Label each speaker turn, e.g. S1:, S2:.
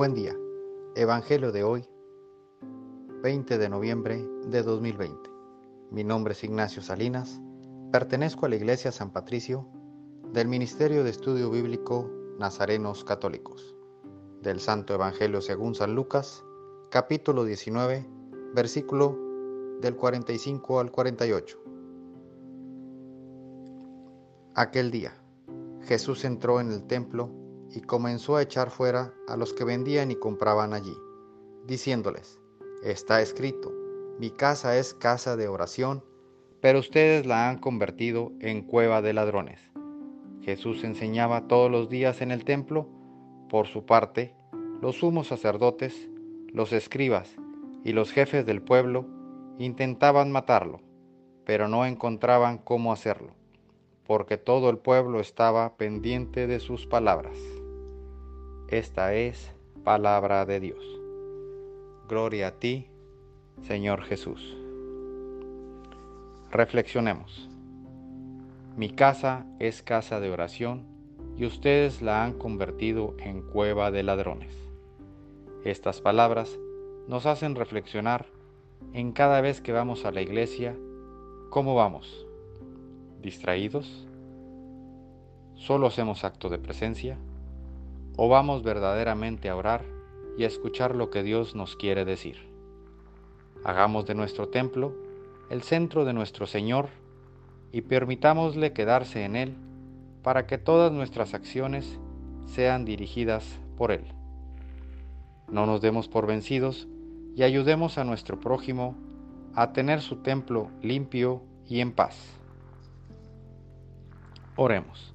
S1: Buen día. Evangelio de hoy, 20 de noviembre de 2020. Mi nombre es Ignacio Salinas. Pertenezco a la Iglesia San Patricio del Ministerio de Estudio Bíblico Nazarenos Católicos. Del Santo Evangelio según San Lucas, capítulo 19, versículo del 45 al 48. Aquel día, Jesús entró en el templo y comenzó a echar fuera a los que vendían y compraban allí, diciéndoles, está escrito, mi casa es casa de oración, pero ustedes la han convertido en cueva de ladrones. Jesús enseñaba todos los días en el templo, por su parte, los sumos sacerdotes, los escribas y los jefes del pueblo intentaban matarlo, pero no encontraban cómo hacerlo, porque todo el pueblo estaba pendiente de sus palabras. Esta es palabra de Dios. Gloria a ti, Señor Jesús. Reflexionemos. Mi casa es casa de oración y ustedes la han convertido en cueva de ladrones. Estas palabras nos hacen reflexionar en cada vez que vamos a la iglesia, ¿cómo vamos? ¿Distraídos? ¿Solo hacemos acto de presencia? O vamos verdaderamente a orar y a escuchar lo que Dios nos quiere decir. Hagamos de nuestro templo el centro de nuestro Señor y permitámosle quedarse en él para que todas nuestras acciones sean dirigidas por Él. No nos demos por vencidos y ayudemos a nuestro prójimo a tener su templo limpio y en paz. Oremos.